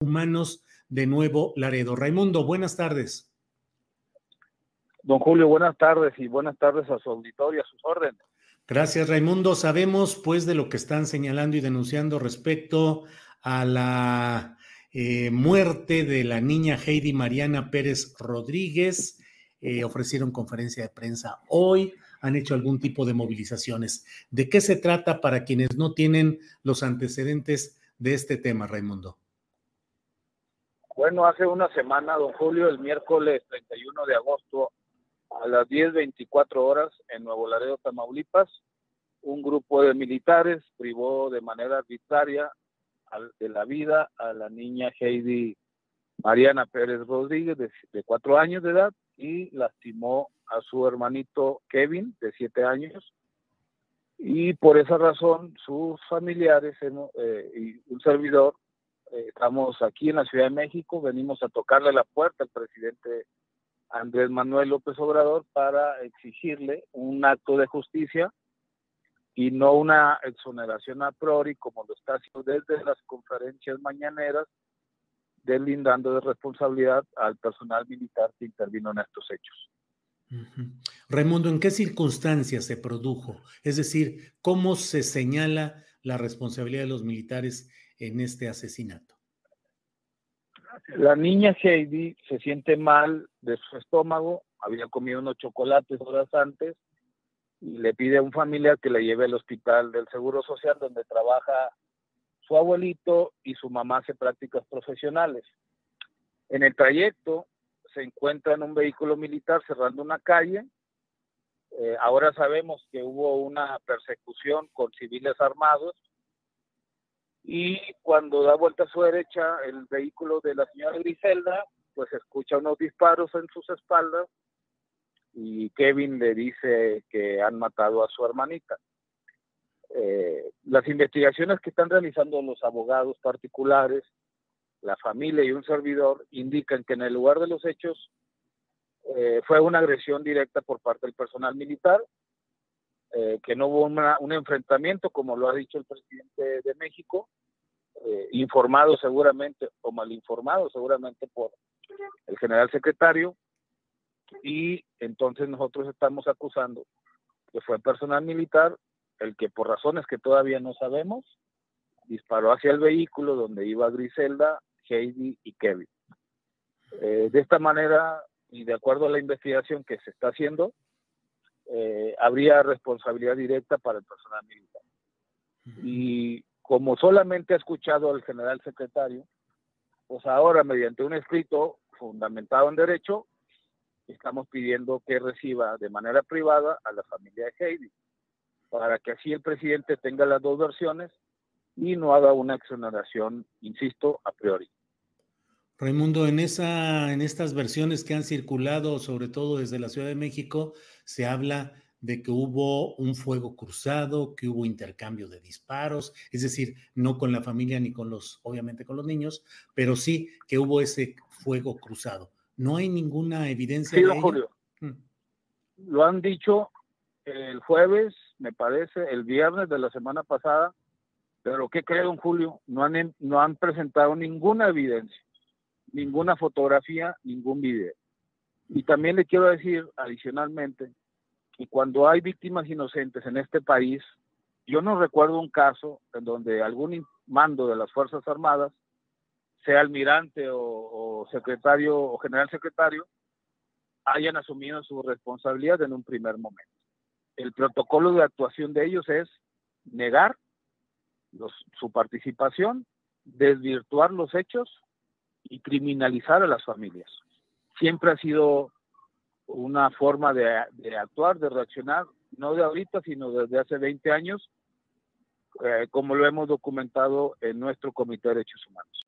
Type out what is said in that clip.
Humanos de Nuevo Laredo. Raimundo, buenas tardes. Don Julio, buenas tardes y buenas tardes a su auditorio, a sus órdenes. Gracias, Raimundo. Sabemos, pues, de lo que están señalando y denunciando respecto a la eh, muerte de la niña Heidi Mariana Pérez Rodríguez. Eh, ofrecieron conferencia de prensa hoy, han hecho algún tipo de movilizaciones. ¿De qué se trata para quienes no tienen los antecedentes de este tema, Raimundo? Bueno, hace una semana, don Julio, el miércoles 31 de agosto, a las 10.24 horas, en Nuevo Laredo, Tamaulipas, un grupo de militares privó de manera arbitraria de la vida a la niña Heidi Mariana Pérez Rodríguez, de, de cuatro años de edad, y lastimó a su hermanito Kevin, de siete años. Y por esa razón, sus familiares eh, y un servidor eh, estamos aquí en la Ciudad de México, venimos a tocarle la puerta al presidente Andrés Manuel López Obrador para exigirle un acto de justicia y no una exoneración a priori como lo está haciendo desde las conferencias mañaneras, deslindando de responsabilidad al personal militar que intervino en estos hechos. Raimundo, ¿en qué circunstancias se produjo? Es decir, ¿cómo se señala la responsabilidad de los militares en este asesinato? La niña Heidi se siente mal de su estómago, había comido unos chocolates horas antes y le pide a un familiar que la lleve al hospital del Seguro Social donde trabaja su abuelito y su mamá hace prácticas profesionales. En el trayecto se encuentra en un vehículo militar cerrando una calle. Eh, ahora sabemos que hubo una persecución con civiles armados y cuando da vuelta a su derecha el vehículo de la señora Griselda, pues escucha unos disparos en sus espaldas y Kevin le dice que han matado a su hermanita. Eh, las investigaciones que están realizando los abogados particulares, la familia y un servidor indican que en el lugar de los hechos eh, fue una agresión directa por parte del personal militar, eh, que no hubo un enfrentamiento, como lo ha dicho el presidente de México, eh, informado seguramente o mal informado seguramente por el general secretario, y entonces nosotros estamos acusando que fue personal militar el que por razones que todavía no sabemos disparó hacia el vehículo donde iba Griselda, Heidi y Kevin. De esta manera, y de acuerdo a la investigación que se está haciendo, eh, habría responsabilidad directa para el personal militar. Y como solamente ha escuchado al general secretario, pues ahora mediante un escrito fundamentado en derecho, estamos pidiendo que reciba de manera privada a la familia de Heidi, para que así el presidente tenga las dos versiones y no haga una exoneración, insisto, a priori. Raimundo, en, esa, en estas versiones que han circulado, sobre todo desde la Ciudad de México, se habla de que hubo un fuego cruzado, que hubo intercambio de disparos, es decir, no con la familia ni con los, obviamente con los niños, pero sí que hubo ese fuego cruzado. No hay ninguna evidencia. Sí, don Julio. Mm. Lo han dicho el jueves, me parece, el viernes de la semana pasada, pero ¿qué cree don Julio? No han, no han presentado ninguna evidencia ninguna fotografía, ningún video. Y también le quiero decir adicionalmente que cuando hay víctimas inocentes en este país, yo no recuerdo un caso en donde algún mando de las Fuerzas Armadas, sea almirante o, secretario o general secretario, hayan asumido su responsabilidad en un primer momento. El protocolo de actuación de ellos es negar su participación, desvirtuar los hechos y criminalizar a las familias. Siempre ha sido una forma de, actuar, de reaccionar, no de ahorita, sino desde hace 20 años, eh, como lo hemos documentado en nuestro Comité de Derechos Humanos.